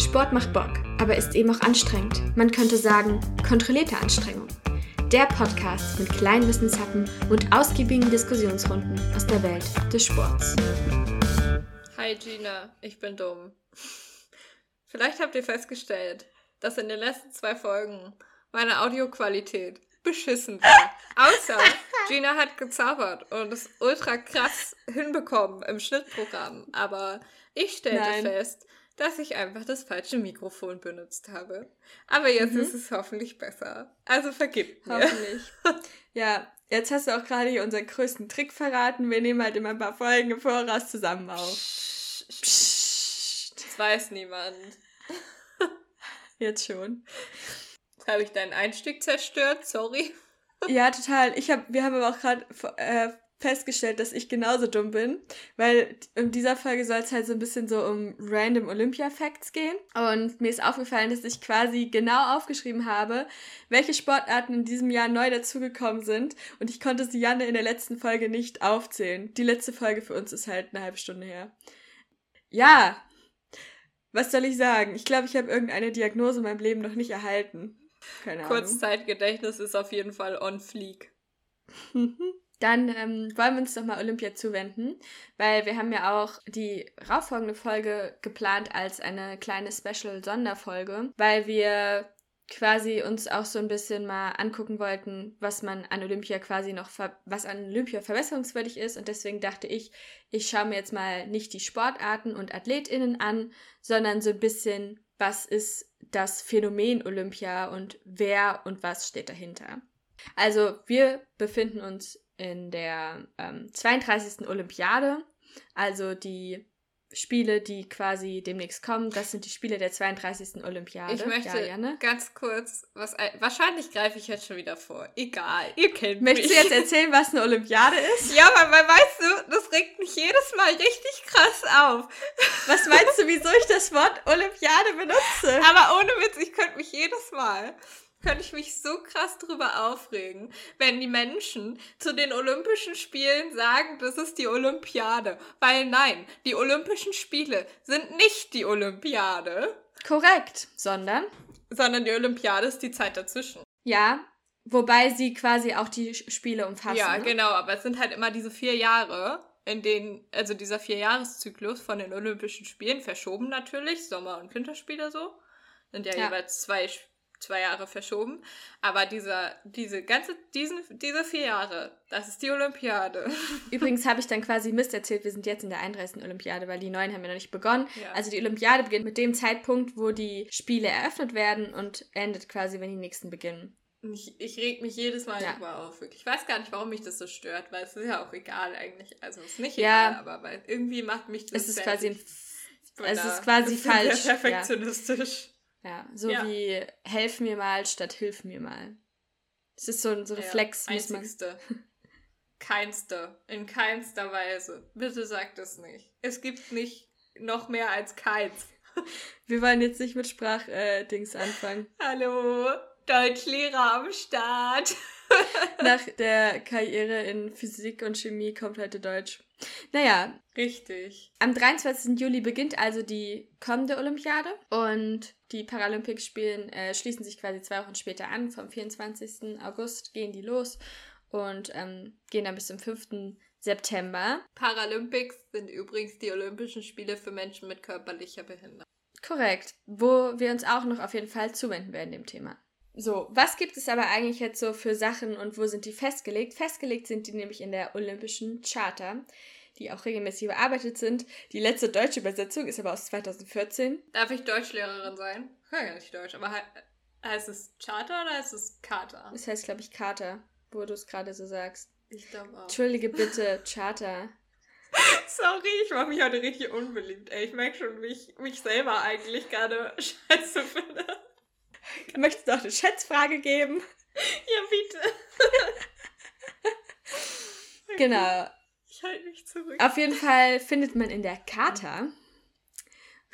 Sport macht Bock, aber ist eben auch anstrengend. Man könnte sagen, kontrollierte Anstrengung. Der Podcast mit kleinen Wissenshappen und ausgiebigen Diskussionsrunden aus der Welt des Sports. Hi Gina, ich bin dumm. Vielleicht habt ihr festgestellt, dass in den letzten zwei Folgen meine Audioqualität beschissen war. Außer Gina hat gezaubert und es ultra krass hinbekommen im Schnittprogramm. Aber ich stellte Nein. fest, dass ich einfach das falsche Mikrofon benutzt habe. Aber jetzt Mhm. ist es hoffentlich besser. Also vergib mir. Hoffentlich. ja, jetzt hast du auch gerade hier unseren größten Trick verraten. Wir nehmen halt immer ein paar Folgen im Voraus zusammen auf. Psst. Das weiß niemand. Jetzt schon. Jetzt habe ich deinen Einstieg zerstört, sorry. Ja, total. Ich hab, wir haben aber auch gerade äh, festgestellt, dass ich genauso dumm bin, weil in dieser Folge soll es halt so ein bisschen so um random Olympia-Facts gehen. Und mir ist aufgefallen, dass ich quasi genau aufgeschrieben habe, welche Sportarten in diesem Jahr neu dazugekommen sind. Und ich konnte sie Janne in der letzten Folge nicht aufzählen. Die letzte Folge für uns ist halt eine halbe Stunde her. Ja, was soll ich sagen? Ich glaube, ich habe irgendeine Diagnose in meinem Leben noch nicht erhalten. Keine Ahnung. Kurzzeitgedächtnis ist auf jeden Fall on fleek. Dann ähm, wollen wir uns doch mal Olympia zuwenden, weil wir haben ja auch die rauffolgende Folge geplant als eine kleine Special-Sonderfolge, weil wir quasi uns auch so ein bisschen mal angucken wollten, was man an Olympia quasi noch, was an Olympia verbesserungswürdig ist. Und deswegen dachte ich, ich schaue mir jetzt mal nicht die Sportarten und AthletInnen an, sondern so ein bisschen, was ist das Phänomen Olympia und wer und was steht dahinter. Also wir befinden uns in der ähm, 32. Olympiade, also die Spiele, die quasi demnächst kommen. Das sind die Spiele der 32. Olympiade. Ich möchte ja, Janne? ganz kurz, was ein- wahrscheinlich greife ich jetzt schon wieder vor. Egal, ihr kennt Möchtest mich. du jetzt erzählen, was eine Olympiade ist? ja, weil, weil weißt du, das regt mich jedes Mal richtig krass auf. Was meinst du, wieso ich das Wort Olympiade benutze? Aber ohne Witz, ich könnte mich jedes Mal, könnte ich mich so krass drüber aufregen, wenn die Menschen zu den Olympischen Spielen sagen, das ist die Olympiade. Weil nein, die Olympischen Spiele sind nicht die Olympiade, Korrekt, sondern sondern die Olympiade ist die Zeit dazwischen. ja, wobei sie quasi auch die Spiele umfassen. ja, ne? genau, aber es sind halt immer diese vier Jahre, in denen, also dieser Vierjahreszyklus von den Olympischen Spielen, verschoben natürlich, Sommer- und Winterspiele so, sind ja, Ja. jeweils zwei, zwei Jahre verschoben, aber dieser, diese ganze, diesen, diese vier Jahre, das ist die Olympiade. Übrigens habe ich dann quasi Mist erzählt, wir sind jetzt in der 31. Olympiade, weil die neuen haben ja noch nicht begonnen. Ja. Also die Olympiade beginnt mit dem Zeitpunkt, wo die Spiele eröffnet werden und endet quasi, wenn die nächsten beginnen. Ich, ich reg mich jedes Mal Ja. darüber auf, wirklich. Ich weiß gar nicht, warum mich das so stört, weil es ist ja auch egal eigentlich. Also es ist nicht Ja. egal, aber weil irgendwie macht mich das Es ist quasi ein, fertig. Bin es ist quasi falsch, Sehr perfektionistisch. ja, so Ja. wie helf mir mal statt hilf mir mal. Es ist so ein so Reflex, Ja, einzigste. Keinste. In keinster Weise. Bitte sag das nicht. Es gibt nicht noch mehr als keins. Wir wollen jetzt nicht mit Sprachdings äh, anfangen. Hallo, Deutschlehrer am Start. Nach der Karriere in Physik und Chemie kommt heute Deutsch. Naja, Richtig. Am 23. Juli beginnt also die kommende Olympiade und die Paralympics spielen, äh, schließen sich quasi zwei Wochen später an. Vom 24. August gehen die los und ähm, gehen dann bis zum 5. September. Paralympics sind übrigens die Olympischen Spiele für Menschen mit körperlicher Behinderung. Korrekt, wo wir uns auch noch auf jeden Fall zuwenden werden dem Thema. So, was gibt es aber eigentlich jetzt so für Sachen und wo sind die festgelegt? Festgelegt sind die nämlich in der Olympischen Charta, die auch regelmäßig überarbeitet sind. Die letzte deutsche Übersetzung ist aber aus 2014. Darf ich Deutschlehrerin sein? Ich kann ja nicht Deutsch, aber he heißt es Charter oder heißt es Charta? Das heißt, glaube ich, Charta, wo du es gerade so sagst. Ich glaube auch. Entschuldige bitte, Charter. Sorry, ich mache mich heute richtig unbeliebt. Ey, ich merke schon, wie ich mich selber eigentlich gerade scheiße finde. Möchtest du auch eine Schätzfrage geben? Ja, bitte. Genau. Ich halte mich zurück. Auf jeden Fall findet man in der Charta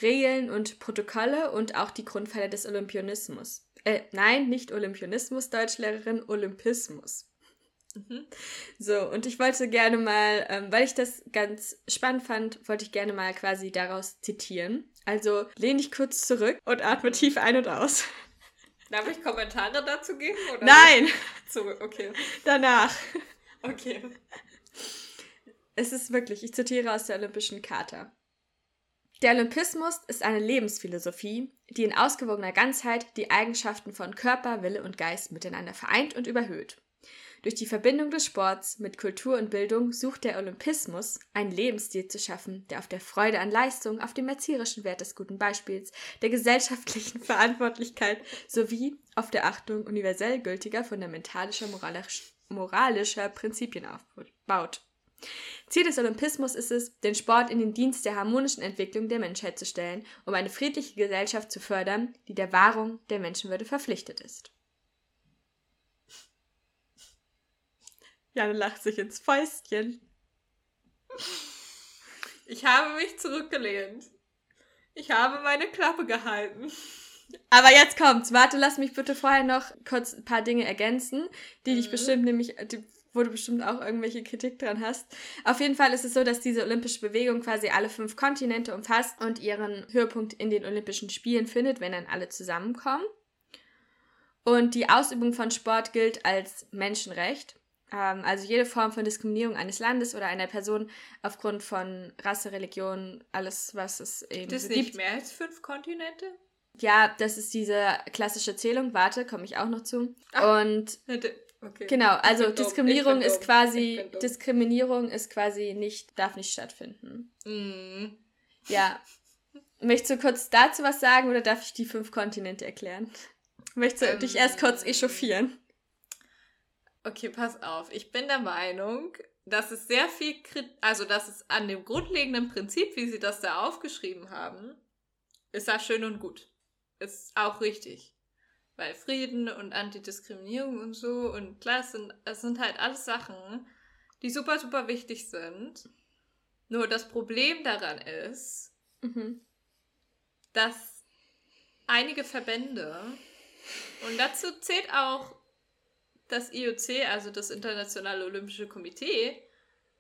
Regeln und Protokolle und auch die Grundpfeiler des Olympianismus. Äh, nein, nicht Olympianismus, Deutschlehrerin, Olympismus. Mhm. So, und ich wollte gerne mal, ähm, weil ich das ganz spannend fand, wollte ich gerne mal quasi daraus zitieren. Also lehne ich kurz zurück und atme tief ein und aus. Darf ich Kommentare dazu geben? Oder Nein! Zurück, okay. Danach. Okay. Es ist wirklich, ich zitiere aus der Olympischen Charta. Der Olympismus ist eine Lebensphilosophie, die in ausgewogener Ganzheit die Eigenschaften von Körper, Wille und Geist miteinander vereint und überhöht. Durch die Verbindung des Sports mit Kultur und Bildung sucht der Olympismus, einen Lebensstil zu schaffen, der auf der Freude an Leistung, auf dem erzieherischen Wert des guten Beispiels, der gesellschaftlichen Verantwortlichkeit sowie auf der Achtung universell gültiger fundamentalischer moralisch, moralischer Prinzipien aufbaut. Ziel des Olympismus ist es, den Sport in den Dienst der harmonischen Entwicklung der Menschheit zu stellen, um eine friedliche Gesellschaft zu fördern, die der Wahrung der Menschenwürde verpflichtet ist. Janne lacht sich ins Fäustchen. Ich habe mich zurückgelehnt. Ich habe meine Klappe gehalten. Aber jetzt kommt's. Warte, lass mich bitte vorher noch kurz ein paar Dinge ergänzen, die mhm. dich bestimmt nämlich, die, wo du bestimmt auch irgendwelche Kritik dran hast. Auf jeden Fall ist es so, dass diese olympische Bewegung quasi alle fünf Kontinente umfasst und ihren Höhepunkt in den Olympischen Spielen findet, wenn dann alle zusammenkommen. Und die Ausübung von Sport gilt als Menschenrecht. Ähm, also jede Form von Diskriminierung eines Landes oder einer Person aufgrund von Rasse, Religion, alles, was es eben das so gibt. Das nicht mehr als fünf Kontinente? Ja, das ist diese klassische Zählung. Warte, komme ich auch noch zu. Ach, und Okay. Genau, also Diskriminierung ist quasi Diskriminierung ist quasi nicht darf nicht stattfinden. Mm. Ja. Möchtest du kurz dazu was sagen oder darf ich die fünf Kontinente erklären? Möchtest du ähm, dich erst kurz echauffieren? Okay, pass auf. Ich bin der Meinung, dass es sehr viel, also dass es an dem grundlegenden Prinzip, wie sie das da aufgeschrieben haben, ist das schön und gut. Ist auch richtig. Weil Frieden und Antidiskriminierung und so und klar, es sind, es sind halt alles Sachen, die super, super wichtig sind. Nur das Problem daran ist, mhm. dass einige Verbände, und dazu zählt auch das IOC, also das Internationale Olympische Komitee,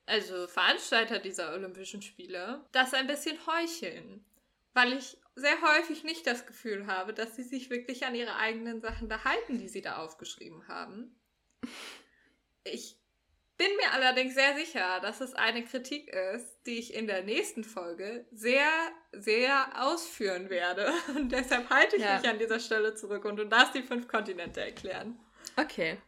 also Veranstalter dieser Olympischen Spiele, das ein bisschen heucheln. Weil ich sehr häufig nicht das Gefühl habe, dass sie sich wirklich an ihre eigenen Sachen da halten, die sie da aufgeschrieben haben. Ich bin mir allerdings sehr sicher, dass es eine Kritik ist, die ich in der nächsten Folge sehr, sehr ausführen werde. Und deshalb halte ich ja. mich an dieser Stelle zurück und du darfst die fünf Kontinente erklären. Okay.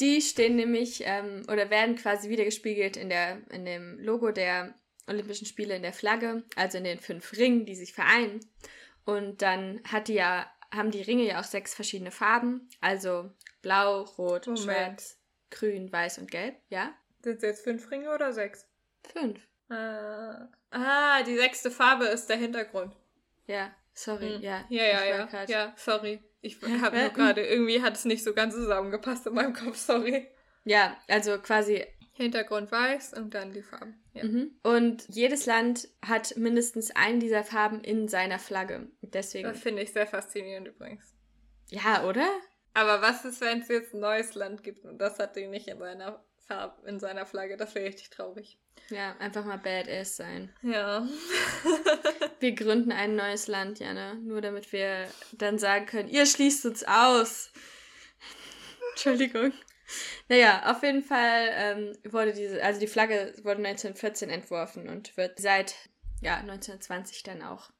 Die stehen nämlich ähm, oder werden quasi wiedergespiegelt in, der, in dem Logo der Olympischen Spiele in der Flagge, also in den fünf Ringen, die sich vereinen. Und dann hat die ja, haben die Ringe ja auch sechs verschiedene Farben, also blau, rot, Moment. schwarz, grün, weiß und gelb, ja? Sind es jetzt fünf Ringe oder sechs? Fünf. Äh, ah, die sechste Farbe ist der Hintergrund. Ja, sorry, hm. ja. Ja, ja, ja. Ja, sorry. Ich habe nur gerade, irgendwie hat es nicht so ganz zusammengepasst in meinem Kopf, sorry. Ja, also quasi Hintergrund weiß und dann die Farben. Ja. Mhm. Und jedes Land hat mindestens einen dieser Farben in seiner Flagge. Deswegen. Das finde ich sehr faszinierend übrigens. Ja, oder? Aber was ist, wenn es jetzt ein neues Land gibt und das hat die nicht in seiner Farbe, in seiner Flagge? Das wäre richtig traurig. Ja, einfach mal Badass sein. Ja. wir gründen ein neues Land, Jana. Nur damit wir dann sagen können, ihr schließt uns aus. Entschuldigung. Naja, auf jeden Fall ähm, wurde diese, also die Flagge wurde 1914 entworfen und wird seit ja, 1920 dann auch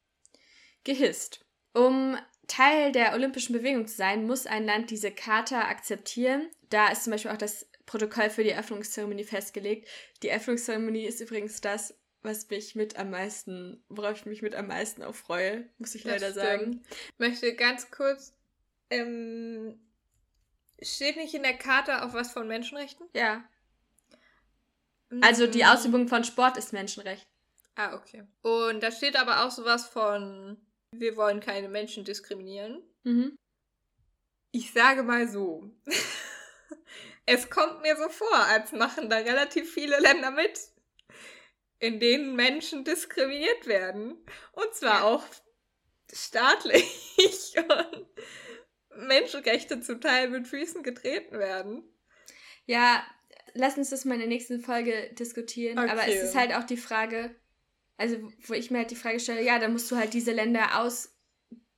gehisst. Um Teil der olympischen Bewegung zu sein, muss ein Land diese Charta akzeptieren. Da ist zum Beispiel auch das Protokoll für die Eröffnungszeremonie festgelegt. Die Eröffnungszeremonie ist übrigens das, was mich mit am meisten, worauf ich mich mit am meisten auch freue, muss ich leider sagen. Ich möchte ganz kurz ähm, Steht nicht in der Karte auch was von Menschenrechten? Ja. Also die. Ausübung von Sport ist Menschenrecht. Ah, okay. Und da steht aber auch sowas von, wir wollen keine Menschen diskriminieren. Mhm. Ich sage mal so. es kommt mir so vor, als machen da relativ viele Länder mit, in denen Menschen diskriminiert werden. Und zwar auch staatlich. Und Menschenrechte zum Teil mit Füßen getreten werden. Ja, lass uns das mal in der nächsten Folge diskutieren. Okay. Aber es ist halt auch die Frage, also wo ich mir halt die Frage stelle, ja, da musst du halt diese Länder aus,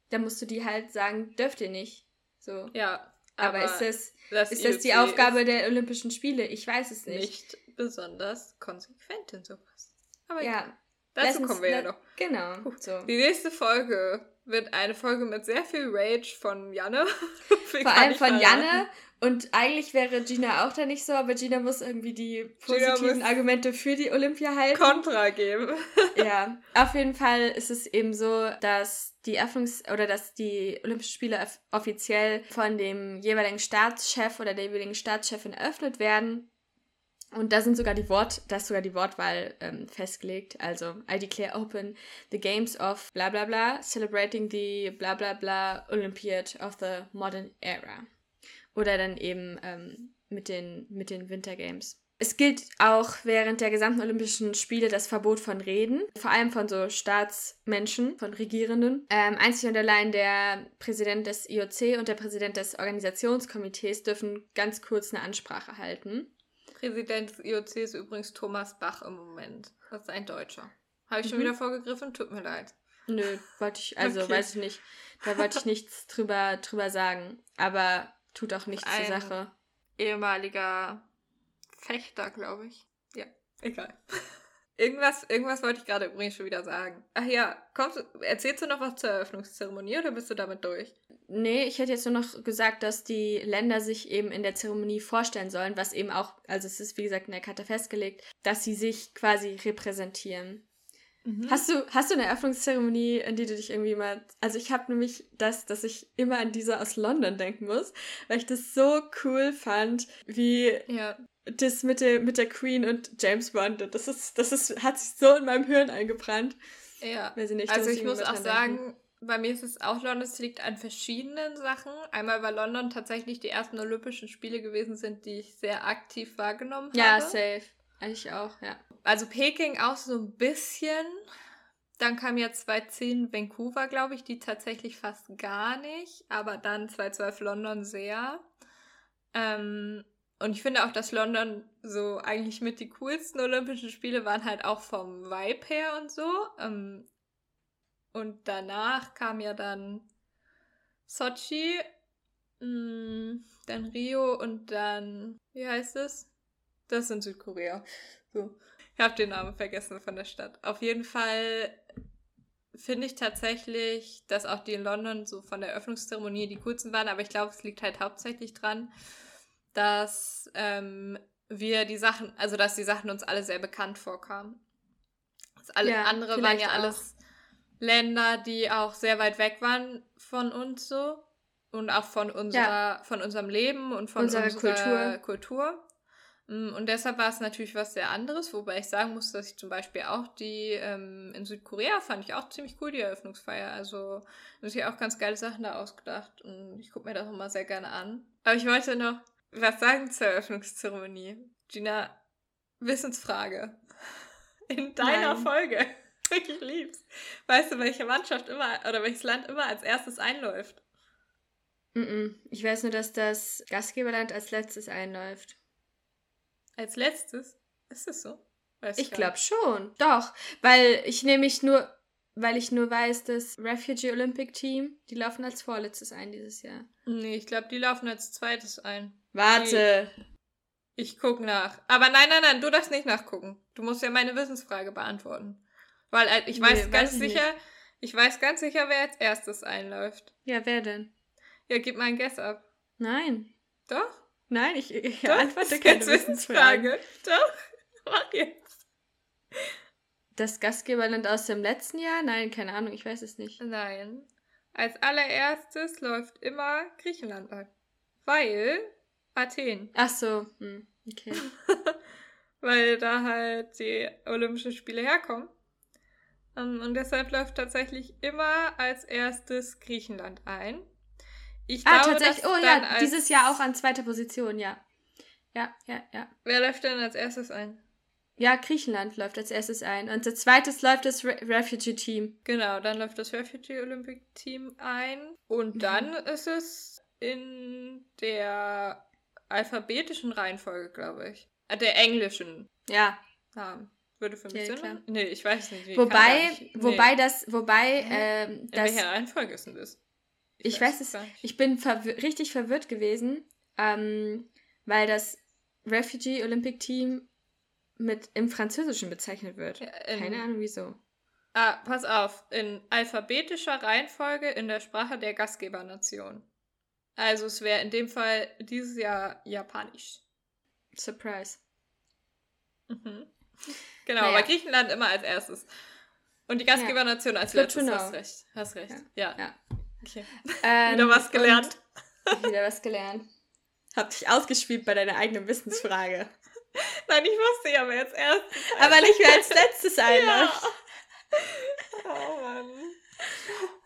da musst du die halt sagen, dürft ihr nicht. So. Ja. Aber, aber ist das, das ist das die Aufgabe der Olympischen Spiele? Ich weiß es nicht. Nicht besonders konsequent in sowas. Aber ja. Dazu kommen wir ja noch. Genau. So. Die nächste Folge wird eine Folge mit sehr viel Rage von Janne. Vor allem von Janne. Und eigentlich wäre Gina auch da nicht so, aber Gina muss irgendwie die positiven Argumente für die Olympia halten. Kontra geben. ja, auf jeden Fall ist es eben so, dass die Eröffnungs- oder dass die Olympischen Spiele offiziell von dem jeweiligen Staatschef oder der jeweiligen Staatschefin eröffnet werden. Und da sind sogar die Wort, da ist sogar die Wortwahl ähm, festgelegt. Also, I declare open the games of bla bla bla, celebrating the bla bla bla Olympiad of the modern era. Oder dann eben ähm, mit, den, mit den Winter Games. Es gilt auch während der gesamten Olympischen Spiele das Verbot von Reden, vor allem von so Staatsmenschen, von Regierenden. Ähm, einzig und allein der Präsident des IOC und der Präsident des Organisationskomitees dürfen ganz kurz eine Ansprache halten. Präsident des IOC ist übrigens Thomas Bach im Moment. Das ist ein Deutscher. Habe ich mhm. schon wieder vorgegriffen? Tut mir leid. Nö, wollte ich, also okay. weiß ich nicht. Da wollte ich nichts drüber, drüber sagen. Aber tut auch nichts ein zur Sache. Ehemaliger Fechter, glaube ich. Ja, egal. Irgendwas, irgendwas wollte ich gerade übrigens schon wieder sagen. Ach ja, kommst, erzählst du noch was zur Eröffnungszeremonie oder bist du damit durch? Nee, ich hätte jetzt nur noch gesagt, dass die Länder sich eben in der Zeremonie vorstellen sollen, was eben auch, also es ist wie gesagt in der Karte festgelegt, dass sie sich quasi repräsentieren. Mhm. Hast du, hast du eine Eröffnungszeremonie, an die du dich irgendwie mal. Also ich habe nämlich das, dass ich immer an diese aus London denken muss, weil ich das so cool fand, wie ja das mit der, mit der Queen und James Bond, das ist, das ist, hat sich so in meinem Hirn eingebrannt. Ja. Nicht, also ich muss auch sagen, denken. bei mir ist es auch London, es liegt an verschiedenen Sachen. Einmal, weil London tatsächlich die ersten Olympischen Spiele gewesen sind, die ich sehr aktiv wahrgenommen habe. Ja, safe. Eigentlich auch, ja. Also Peking auch so ein bisschen. Dann kam ja 2010 Vancouver, glaube ich, die tatsächlich fast gar nicht. Aber dann 2012 London sehr. Ähm, und ich finde auch, dass London so eigentlich mit die coolsten Olympischen Spiele waren halt auch vom Vibe her und so. Ähm, und danach kam ja dann Sochi, mh, mm, dann Rio und dann, wie heißt es? Das ist in Südkorea. So. Ich habe den Namen vergessen von der Stadt. Auf jeden Fall finde ich tatsächlich, dass auch die in London so von der Eröffnungszeremonie die coolsten waren, aber ich glaube, es liegt halt hauptsächlich dran, dass ähm, wir die Sachen, also dass die Sachen uns alle sehr bekannt vorkamen. Das alle ja, andere waren ja auch. alles Länder, die auch sehr weit weg waren von uns so und auch von unserer, ja. von unserem Leben und von unserer, unserer Kultur. Kultur. Mm, und deshalb war es natürlich was sehr anderes, wobei ich sagen muss, dass ich zum Beispiel auch die ähm, in Südkorea fand ich auch ziemlich cool, die Eröffnungsfeier. Also da sich auch ganz geile Sachen da ausgedacht und ich gucke mir das immer sehr gerne an. Aber ich wollte noch was sagen zur Eröffnungszeremonie? Gina, Wissensfrage. In deiner Nein. Folge. Ich lieb's. Weißt du, welche Mannschaft immer oder welches Land immer als erstes einläuft? Ich weiß nur, dass das Gastgeberland als letztes einläuft. Als letztes? Ist das so? Weiß ich glaube schon. Doch, weil ich nämlich nur, weil ich nur weiß, das Refugee Olympic Team, die laufen als vorletztes ein dieses Jahr. Nee, ich glaube, die laufen als zweites ein. Warte. Ich guck nach. Aber nein, nein, nein, du darfst nicht nachgucken. Du musst ja meine Wissensfrage beantworten. Weil äh, ich weiß nee, ganz weiß ich sicher, nicht. ich weiß ganz sicher, wer als erstes einläuft. Ja, wer denn? Ja, gib mal ein Guess ab. Nein. Doch? Nein, ich, ich Doch, antworte keine Wissensfrage. Doch, mach jetzt. Das Gastgeberland aus dem letzten Jahr? Nein, keine Ahnung, ich weiß es nicht. Nein. Als allererstes läuft immer Griechenland an. Weil Athen. Ach so, hm, okay. Weil da halt die Olympischen Spiele herkommen. Ähm, und deshalb läuft tatsächlich immer als erstes Griechenland ein. Ich ah, glaube, tatsächlich. Oh ja, dieses Jahr auch an zweiter Position, ja. Ja, ja, ja. Wer läuft denn als erstes ein? Ja, Griechenland läuft als erstes ein. Und als zweites läuft das Re Refugee Team. Genau, dann läuft das Refugee Olympic Team ein. Und mhm. dann ist es in der alphabetischen Reihenfolge, glaube ich. Äh, der englischen. Ja. ja. Würde für mich Ja, Sinn klar. Nee, ich weiß nicht. Ich Wobei, nicht- nee. wobei das, wobei, Hä? ähm, In das, welcher Reihenfolge ist denn das? Ich weiß es, ich bin verwir richtig verwirrt gewesen, ähm, weil das Refugee Olympic Team mit im Französischen bezeichnet wird. Ja, in- Keine Ahnung wieso. Ah, pass auf. In alphabetischer Reihenfolge in der Sprache der Gastgebernation. Also es wäre in dem Fall dieses Jahr Japanisch. Surprise. Mhm. Genau, Naja. aber Griechenland immer als erstes. Und die Gastgebernation als Good to letztes. know. Hast recht. Hast recht. Ja. Ja. Okay. Ähm, Wieder was gelernt. Wieder was gelernt. Hab dich ausgespielt bei deiner eigenen Wissensfrage. Nein, ich wusste ja, aber jetzt erst. Aber nicht mehr als letztes Einlauf. Oh Mann.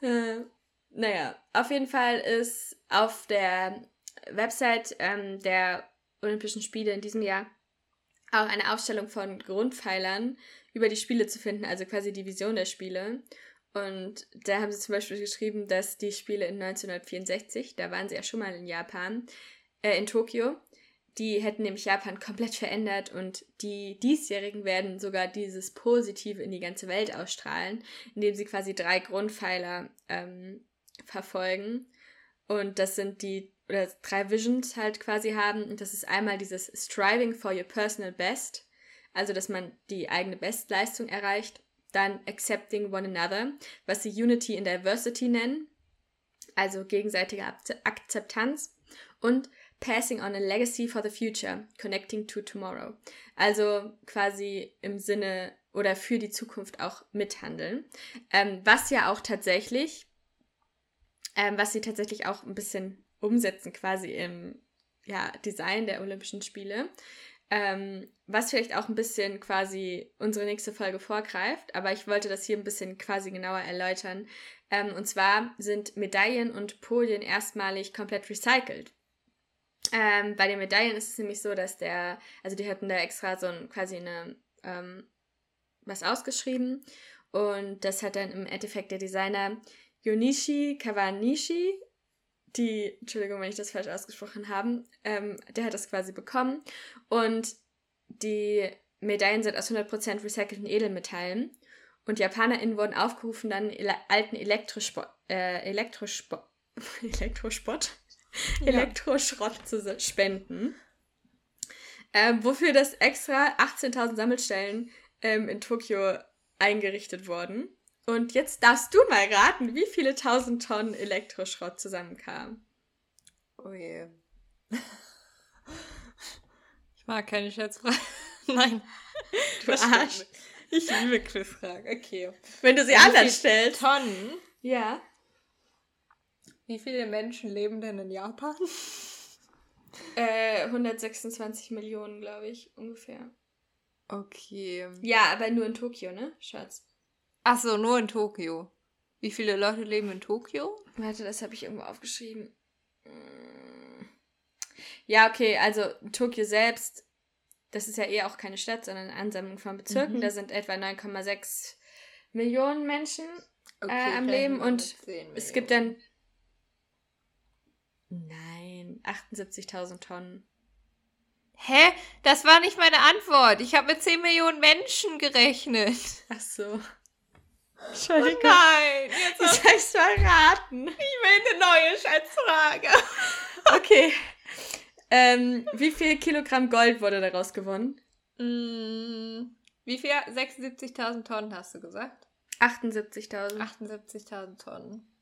Äh, naja, auf jeden Fall ist auf der Website ähm, der Olympischen Spiele in diesem Jahr auch eine Aufstellung von Grundpfeilern über die Spiele zu finden, also quasi die Vision der Spiele. Und da haben sie zum Beispiel geschrieben, dass die Spiele in 1964, da waren sie ja schon mal in Japan, äh, in Tokio, die hätten nämlich Japan komplett verändert und die diesjährigen werden sogar dieses Positive in die ganze Welt ausstrahlen, indem sie quasi drei Grundpfeiler ähm, verfolgen. Und das sind die, oder drei Visions halt quasi haben. Und das ist einmal dieses Striving for your personal best, also dass man die eigene Bestleistung erreicht. Dann Accepting one another, was sie Unity in Diversity nennen, also gegenseitige Akze- Akzeptanz. Und Passing on a Legacy for the Future, Connecting to Tomorrow. Also quasi im Sinne oder für die Zukunft auch mithandeln. Ähm, was ja auch tatsächlich, ähm, was sie tatsächlich auch ein bisschen umsetzen quasi im ja, Design der Olympischen Spiele. Ähm, was vielleicht auch ein bisschen quasi unsere nächste Folge vorgreift, aber ich wollte das hier ein bisschen quasi genauer erläutern. Ähm, und zwar sind Medaillen und Podien erstmalig komplett recycelt. Ähm, bei den Medaillen ist es nämlich so, dass der, also die hatten da extra so ein, quasi eine, ähm, was ausgeschrieben und das hat dann im Endeffekt der Designer Yonishi Kawanishi, die, Entschuldigung, wenn ich das falsch ausgesprochen habe, ähm, der hat das quasi bekommen und die Medaillen sind aus 100% recycelten Edelmetallen und JapanerInnen wurden aufgerufen, dann ele alten Elektrosport, äh, Elektrosport, Elektrosport? Ja. Elektroschrott zu spenden. Ähm, wofür das extra 18.000 Sammelstellen ähm, in Tokio eingerichtet wurden. Und jetzt darfst du mal raten, wie viele tausend Tonnen Elektroschrott zusammenkamen. Oh je. Ich mag keine Schätzfragen. Nein. Du Das Arsch. Ich liebe Quizfragen. Okay. Wenn du sie Wie anders stellst. Tonnen. Ja. Wie viele Menschen leben denn in Japan? Äh, 126 Millionen, glaube ich, ungefähr. Okay. Ja, aber nur in Tokio, ne, Schatz? Achso, nur in Tokio. Wie viele Leute leben in Tokio? Warte, das habe ich irgendwo aufgeschrieben. Mm. Ja, okay, also Tokio selbst, das ist ja eh auch keine Stadt, sondern eine Ansammlung von Bezirken. Mhm. Da sind etwa 9,6 Millionen Menschen. Okay, Äh, am Leben und mit 10 Es gibt dann. Nein, 78.000 Tonnen. Hä? Das war nicht meine Antwort. Ich habe mit 10 Millionen Menschen gerechnet. Ach so. Oh Entschuldigung. nein, jetzt Ich hast hab's verraten. ich will eine neue Schätzfrage. Okay. ähm, wie viel Kilogramm Gold wurde daraus gewonnen? Mm, wie viel? 76.000 Tonnen hast du gesagt? 78.000. 78.000 Tonnen.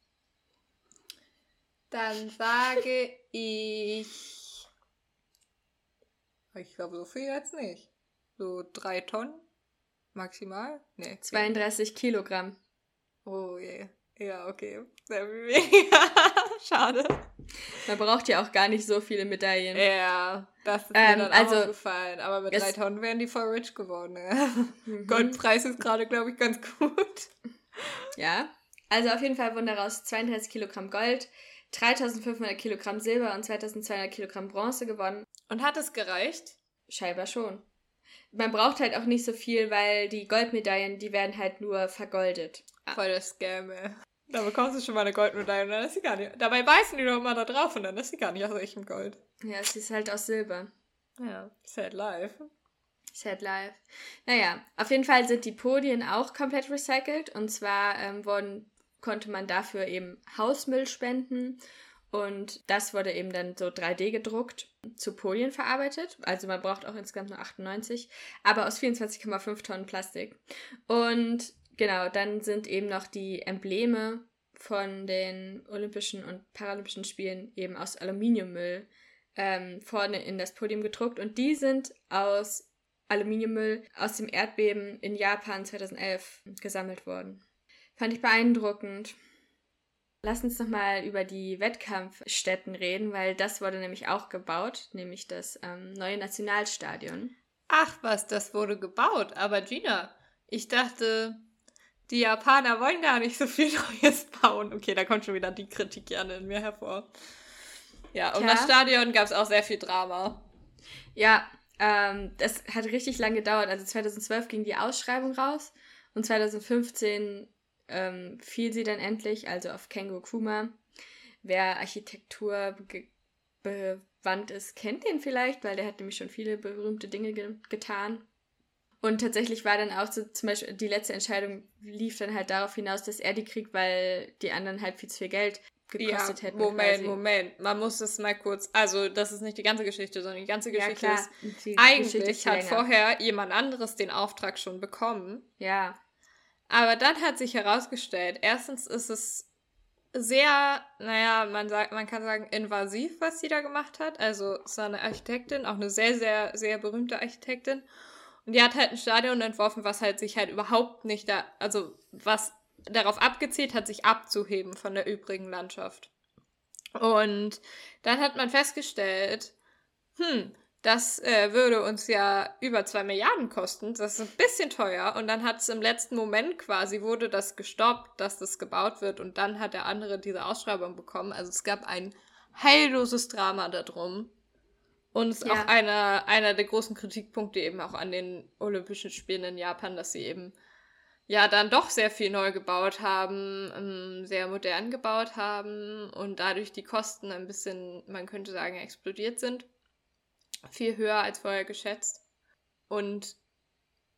Dann sage ich. Ich glaube, so viel jetzt nicht. So drei Tonnen? Maximal? Nee. 32 Kilogramm. Oh je. Ja, okay. Schade. Man braucht ja auch gar nicht so viele Medaillen. Ja, das ist Ähm, mir dann also, auch aufgefallen. Aber mit drei Tonnen wären die voll rich geworden. Ja. Mhm. Goldpreis ist gerade, glaube ich, ganz gut. Ja. Also auf jeden Fall wurden daraus 32 Kilogramm Gold, 3500 Kilogramm Silber und 2200 Kilogramm Bronze gewonnen. Und hat es gereicht? Scheinbar schon. Man braucht halt auch nicht so viel, weil die Goldmedaillen, die werden halt nur vergoldet. Voll der Scam, ey. Da bekommst du schon mal eine Goldmedaille und dann ist sie gar nicht. Dabei beißen die doch immer da drauf und dann ist sie gar nicht aus echtem Gold. Ja, sie ist halt aus Silber. Ja, sad life. Sad life. Naja, auf jeden Fall sind die Podien auch komplett recycelt. Und zwar ähm, wurden, konnte man dafür eben Hausmüll spenden. Und das wurde eben dann so 3D gedruckt, zu Podien verarbeitet. Also man braucht auch insgesamt nur 98, aber aus 24,5 Tonnen Plastik. Und genau, dann sind eben noch die Embleme von den Olympischen und Paralympischen Spielen eben aus Aluminiummüll ähm, vorne in das Podium gedruckt. Und die sind aus Aluminiummüll aus dem Erdbeben in Japan 2011 gesammelt worden. Fand ich beeindruckend. Lass uns nochmal über die Wettkampfstätten reden, weil das wurde nämlich auch gebaut, nämlich das ähm, neue Nationalstadion. Ach was, das wurde gebaut. Aber Gina, ich dachte, die Japaner wollen gar nicht so viel Neues bauen. Okay, da kommt schon wieder die Kritik gerne in mir hervor. Ja, um Tja. das Stadion gab es auch sehr viel Drama. Ja, ähm, das hat richtig lange gedauert. Also 2012 ging die Ausschreibung raus und 2015 ähm, fiel sie dann endlich, also auf Kengo Kuma. Wer Architektur bewandt ist, kennt den vielleicht, weil der hat nämlich schon viele berühmte Dinge ge getan. Und tatsächlich war dann auch so, zum Beispiel die letzte Entscheidung lief dann halt darauf hinaus, dass er die kriegt, weil die anderen halt viel zu viel Geld gekostet ja, hätten. Moment, quasi. Moment. Man muss das mal kurz. Also, das ist nicht die ganze Geschichte, sondern die ganze Geschichte ja, ist. Die eigentlich Geschichte hat länger. vorher jemand anderes den Auftrag schon bekommen. Ja. Aber dann hat sich herausgestellt, erstens ist es sehr, naja, man sagt, man kann sagen, invasiv, was sie da gemacht hat. Also es war eine Architektin, auch eine sehr, sehr, sehr berühmte Architektin. Und die hat halt ein Stadion entworfen, was halt sich halt überhaupt nicht da, also was darauf abgezielt hat, sich abzuheben von der übrigen Landschaft. Und dann hat man festgestellt, hm, das äh, würde uns ja über zwei Milliarden kosten. Das ist ein bisschen teuer. Und dann hat es im letzten Moment quasi, wurde das gestoppt, dass das gebaut wird. Und dann hat der andere diese Ausschreibung bekommen. Also es gab ein heilloses Drama darum. Und es ist ja. auch einer, einer der großen Kritikpunkte eben auch an den Olympischen Spielen in Japan, dass sie eben ja dann doch sehr viel neu gebaut haben, ähm, sehr modern gebaut haben und dadurch die Kosten ein bisschen, man könnte sagen, explodiert sind. Viel höher als vorher geschätzt. Und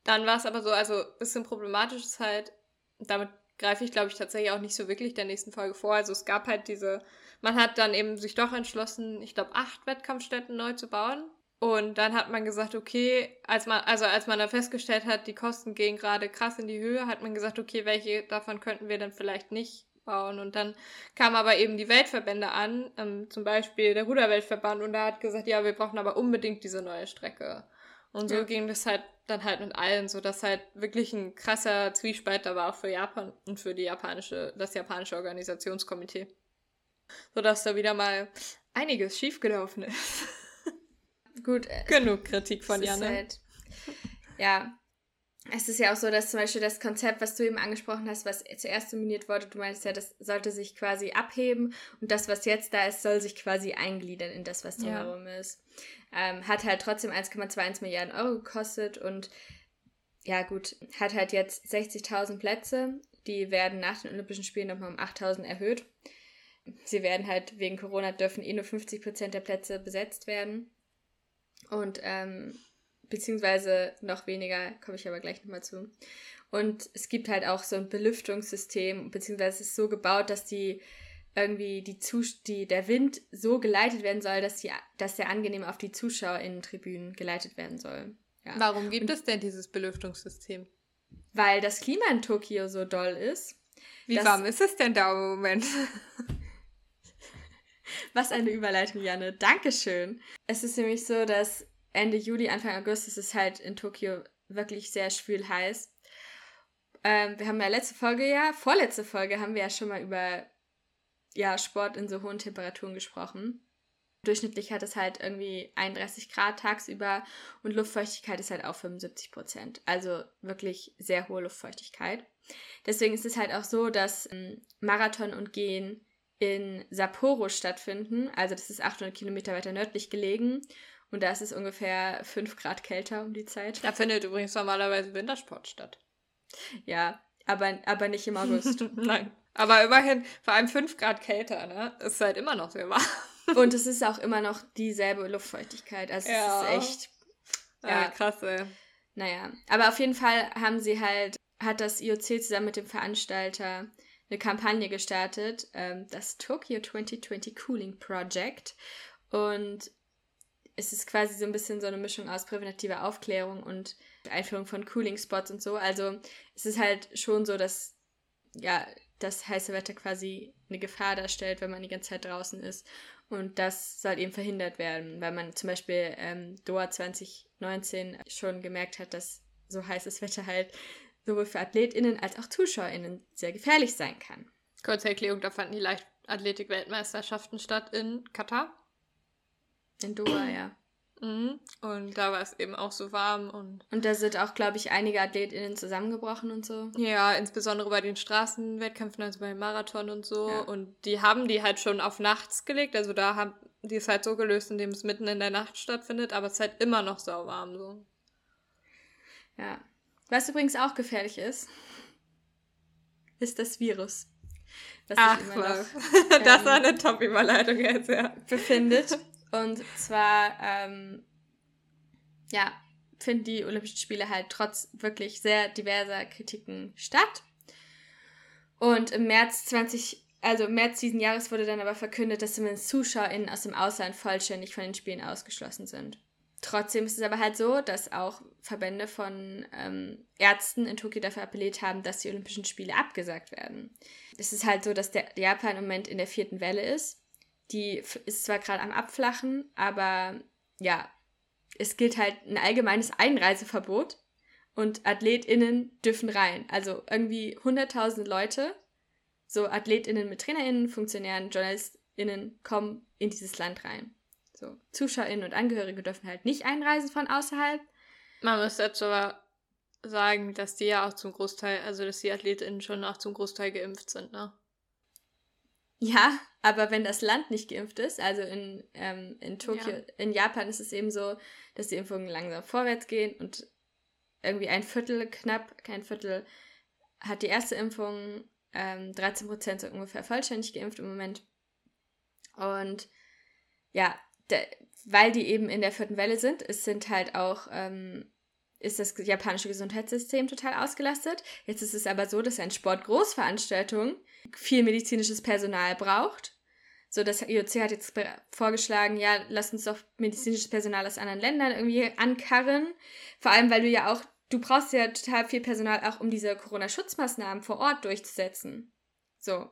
dann war es aber so, also ein bisschen problematisch ist halt, damit greife ich, glaube ich, tatsächlich auch nicht so wirklich der nächsten Folge vor. Also es gab halt diese, man hat dann eben sich doch entschlossen, ich glaube, acht Wettkampfstätten neu zu bauen. Und dann hat man gesagt, okay, als man, also als man dann festgestellt hat, die Kosten gehen gerade krass in die Höhe, hat man gesagt, okay, welche davon könnten wir dann vielleicht nicht bauen. Und dann kamen aber eben die Weltverbände an, ähm, zum Beispiel der Ruderweltverband, und da hat gesagt, ja, wir brauchen aber unbedingt diese neue Strecke. Und so ja. ging das halt dann halt mit allen, so dass halt wirklich ein krasser Zwiespalt da war auch für Japan und für die japanische, das japanische Organisationskomitee. So dass da wieder mal einiges schiefgelaufen ist. Gut. Äh, Genug Kritik von Janne. Halt, ja. Es ist ja auch so, dass zum Beispiel das Konzept, was du eben angesprochen hast, was zuerst dominiert wurde, du meinst ja, das sollte sich quasi abheben und das, was jetzt da ist, soll sich quasi eingliedern in das, was drumherum ja. ist. Ähm, hat halt trotzdem 1,21 Milliarden Euro gekostet und ja gut, hat halt jetzt 60.000 Plätze. Die werden nach den Olympischen Spielen nochmal um 8.000 erhöht. Sie werden halt wegen Corona dürfen eh nur 50 Prozent der Plätze besetzt werden. Und ähm, beziehungsweise noch weniger, komme ich aber gleich nochmal zu. Und es gibt halt auch so ein Belüftungssystem, beziehungsweise es ist so gebaut, dass die irgendwie die, Zus die der Wind so geleitet werden soll, dass, die, dass der angenehm auf die ZuschauerInnen-Tribünen geleitet werden soll. Ja. Warum gibt Und, es denn dieses Belüftungssystem? Weil das Klima in Tokio so doll ist. Wie warm ist es denn da im Moment? Was eine Überleitung, Janne. Dankeschön. Es ist nämlich so, dass Ende Juli, Anfang August ist es halt in Tokio wirklich sehr schwül heiß. Ähm, wir haben ja letzte Folge ja, vorletzte Folge haben wir ja schon mal über ja, Sport in so hohen Temperaturen gesprochen. Durchschnittlich hat es halt irgendwie 31 Grad tagsüber und Luftfeuchtigkeit ist halt auch 75 Prozent. Also wirklich sehr hohe Luftfeuchtigkeit. Deswegen ist es halt auch so, dass ähm, Marathon und Gehen in Sapporo stattfinden. Also das ist 800 Kilometer weiter nördlich gelegen. Und da ist es ungefähr 5 Grad kälter um die Zeit. Da findet übrigens normalerweise Wintersport statt. Ja, aber, aber nicht im August. Nein. Aber immerhin, vor allem 5 Grad kälter, ne? Ist halt immer noch sehr warm. Und es ist auch immer noch dieselbe Luftfeuchtigkeit. Also ja. es ist echt. Ja, ja, krass, ey. Naja. Aber auf jeden Fall haben sie halt, hat das IOC zusammen mit dem Veranstalter eine Kampagne gestartet, ähm, das Tokyo 2020 Cooling Project. Und es ist quasi so ein bisschen so eine Mischung aus präventativer Aufklärung und Einführung von Cooling Spots und so. Also es ist halt schon so, dass ja das heiße Wetter quasi eine Gefahr darstellt, wenn man die ganze Zeit draußen ist. Und das soll eben verhindert werden, weil man zum Beispiel ähm, Doha 2019 schon gemerkt hat, dass so heißes Wetter halt sowohl für AthletInnen als auch ZuschauerInnen sehr gefährlich sein kann. Kurze Erklärung, da fanden die Leichtathletik-Weltmeisterschaften statt in Katar. In Doha, ja. Mhm. Und da war es eben auch so warm und. Und da sind auch, glaube ich, einige AthletInnen zusammengebrochen und so. Ja, insbesondere bei den Straßenwettkämpfen, also beim Marathon und so. Ja. Und die haben die halt schon auf nachts gelegt. Also da haben die es halt so gelöst, indem es mitten in der Nacht stattfindet, aber es ist halt immer noch sauwarm so. Ja. Was übrigens auch gefährlich ist, ist das Virus. Das Ach, immer noch, ähm, das war eine Top-Überleitung jetzt, ja. Befindet. Und zwar, ähm, ja, finden die Olympischen Spiele halt trotz wirklich sehr diverser Kritiken statt. Und im März 20, also im März diesen Jahres wurde dann aber verkündet, dass zumindest ZuschauerInnen aus dem Ausland vollständig von den Spielen ausgeschlossen sind. Trotzdem ist es aber halt so, dass auch Verbände von ähm, Ärzten in Tokio dafür appelliert haben, dass die Olympischen Spiele abgesagt werden. Es ist halt so, dass der Japan im Moment in der vierten Welle ist die ist zwar gerade am Abflachen, aber ja, es gilt halt ein allgemeines Einreiseverbot und AthletInnen dürfen rein. Also irgendwie 100.000 Leute, so AthletInnen mit TrainerInnen, Funktionären, JournalistInnen kommen in dieses Land rein. So, ZuschauerInnen und Angehörige dürfen halt nicht einreisen von außerhalb. Man muss dazu aber sagen, dass die ja auch zum Großteil, also dass die AthletInnen schon auch zum Großteil geimpft sind, ne? Ja, aber wenn das Land nicht geimpft ist, also in, ähm, in Tokio, ja. in Japan ist es eben so, dass die Impfungen langsam vorwärts gehen und irgendwie ein Viertel, knapp kein Viertel, hat die erste Impfung, ähm, 13 Prozent sind ungefähr vollständig geimpft im Moment. Und ja, de, weil die eben in der vierten Welle sind, es sind halt auch, ähm, ist das japanische Gesundheitssystem total ausgelastet. Jetzt ist es aber so, dass ein Sportgroßveranstaltung viel medizinisches Personal braucht. So, das IOC hat jetzt vorgeschlagen, ja, lass uns doch medizinisches Personal aus anderen Ländern irgendwie ankarren. Vor allem, weil du ja auch, du brauchst ja total viel Personal auch, um diese Corona-Schutzmaßnahmen vor Ort durchzusetzen. So.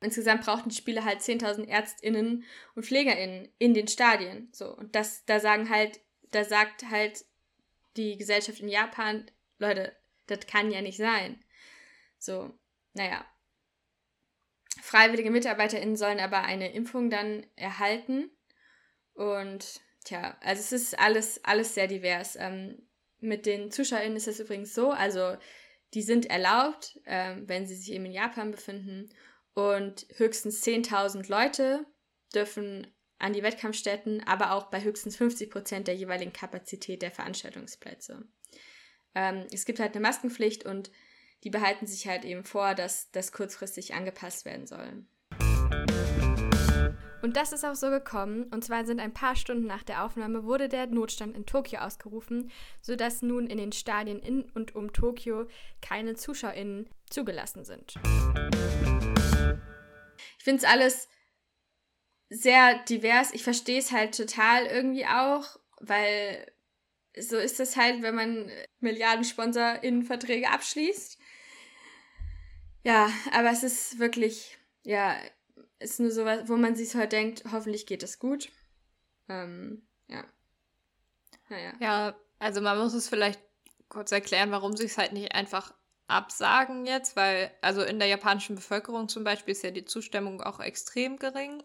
Insgesamt brauchten die Spiele halt 10.000 ÄrztInnen und PflegerInnen in den Stadien. So. Und das, da sagen halt, da sagt halt die Gesellschaft in Japan, Leute, das kann ja nicht sein. So, naja. Freiwillige MitarbeiterInnen sollen aber eine Impfung dann erhalten. Und tja, also es ist alles, alles sehr divers. Ähm, mit den ZuschauerInnen ist es übrigens so, also die sind erlaubt, ähm, wenn sie sich eben in Japan befinden. Und höchstens 10.000 Leute dürfen an die Wettkampfstätten, aber auch bei höchstens 50 Prozent der jeweiligen Kapazität der Veranstaltungsplätze. Ähm, es gibt halt eine Maskenpflicht und die behalten sich halt eben vor, dass das kurzfristig angepasst werden soll. Und das ist auch so gekommen. Und zwar sind ein paar Stunden nach der Aufnahme wurde der Notstand in Tokio ausgerufen, sodass nun in den Stadien in und um Tokio keine ZuschauerInnen zugelassen sind. Ich finde es alles sehr divers. Ich verstehe es halt total irgendwie auch, weil so ist es halt, wenn man Milliarden SponsorInnenverträge abschließt. Ja, aber es ist wirklich, ja, ist nur sowas, wo man sich halt denkt, hoffentlich geht es gut. Ähm, ja. Naja. Ja, also man muss es vielleicht kurz erklären, warum sie es halt nicht einfach absagen jetzt, weil, also in der japanischen Bevölkerung zum Beispiel ist ja die Zustimmung auch extrem gering.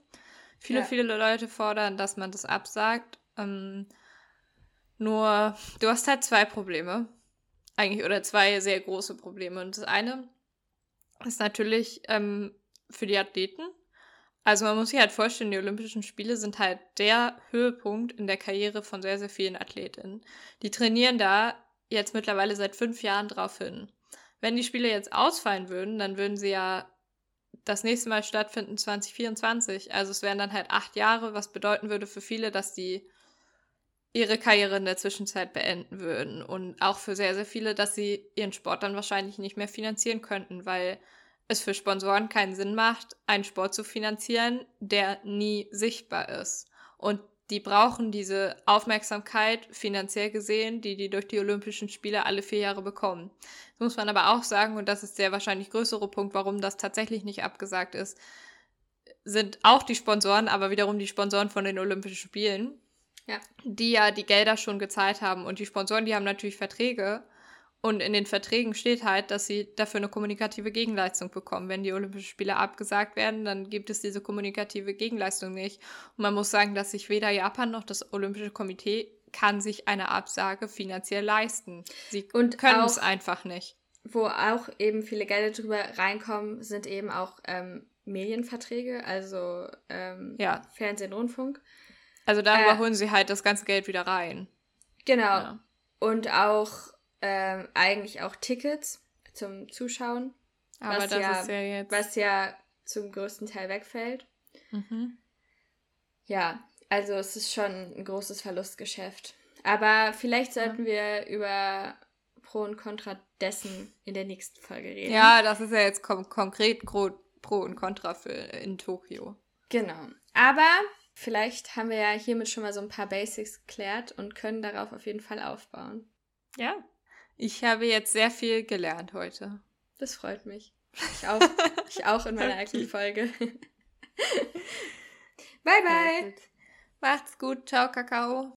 Viele, ja. viele Leute fordern, dass man das absagt. Ähm, nur, du hast halt zwei Probleme. Eigentlich, oder zwei sehr große Probleme. Und das eine ist natürlich ähm, für die Athleten. Also man muss sich halt vorstellen, die Olympischen Spiele sind halt der Höhepunkt in der Karriere von sehr, sehr vielen Athletinnen. Die trainieren da jetzt mittlerweile seit fünf Jahren drauf hin. wenn die Spiele jetzt ausfallen würden, dann würden sie ja das nächste Mal stattfinden 2024. Also es wären dann halt acht Jahre, was bedeuten würde für viele, dass die ihre Karriere in der Zwischenzeit beenden würden. Und auch für sehr, sehr viele, dass sie ihren Sport dann wahrscheinlich nicht mehr finanzieren könnten, weil es für Sponsoren keinen Sinn macht, einen Sport zu finanzieren, der nie sichtbar ist. Und die brauchen diese Aufmerksamkeit finanziell gesehen, die die durch die Olympischen Spiele alle vier Jahre bekommen. Das muss man aber auch sagen, und das ist der wahrscheinlich größere Punkt, warum das tatsächlich nicht abgesagt ist, sind auch die Sponsoren, aber wiederum die Sponsoren von den Olympischen Spielen, ja. die ja die Gelder schon gezahlt haben. Und die Sponsoren, die haben natürlich Verträge und in den Verträgen steht halt, dass sie dafür eine kommunikative Gegenleistung bekommen. Wenn die Olympischen Spiele abgesagt werden, dann gibt es diese kommunikative Gegenleistung nicht. Und man muss sagen, dass sich weder Japan noch das Olympische Komitee kann sich eine Absage finanziell leisten. Sie Und können es einfach nicht. Wo auch eben viele Gelder drüber reinkommen, sind eben auch ähm, Medienverträge, also ähm, Ja. Fernsehen, Rundfunk. Also darüber Äh, holen sie halt das ganze Geld wieder rein. Genau. Ja. Und auch ähm, eigentlich auch Tickets zum Zuschauen, Aber Was das ja- ist ja jetzt. was ja zum größten Teil wegfällt. Mhm. Ja, also es ist schon ein großes Verlustgeschäft. Aber vielleicht sollten wir über Pro und Contra dessen in der nächsten Folge reden. Ja, das ist ja jetzt kon konkret Pro, Pro und Contra für in Tokio. Genau. Aber vielleicht haben wir ja hiermit schon mal so ein paar Basics geklärt und können darauf auf jeden Fall aufbauen. Ja. Ich habe jetzt sehr viel gelernt heute. Das freut mich. Ich auch. ich auch in meiner eigenen Folge. bye, bye. Macht's gut. Ciao, Kakao.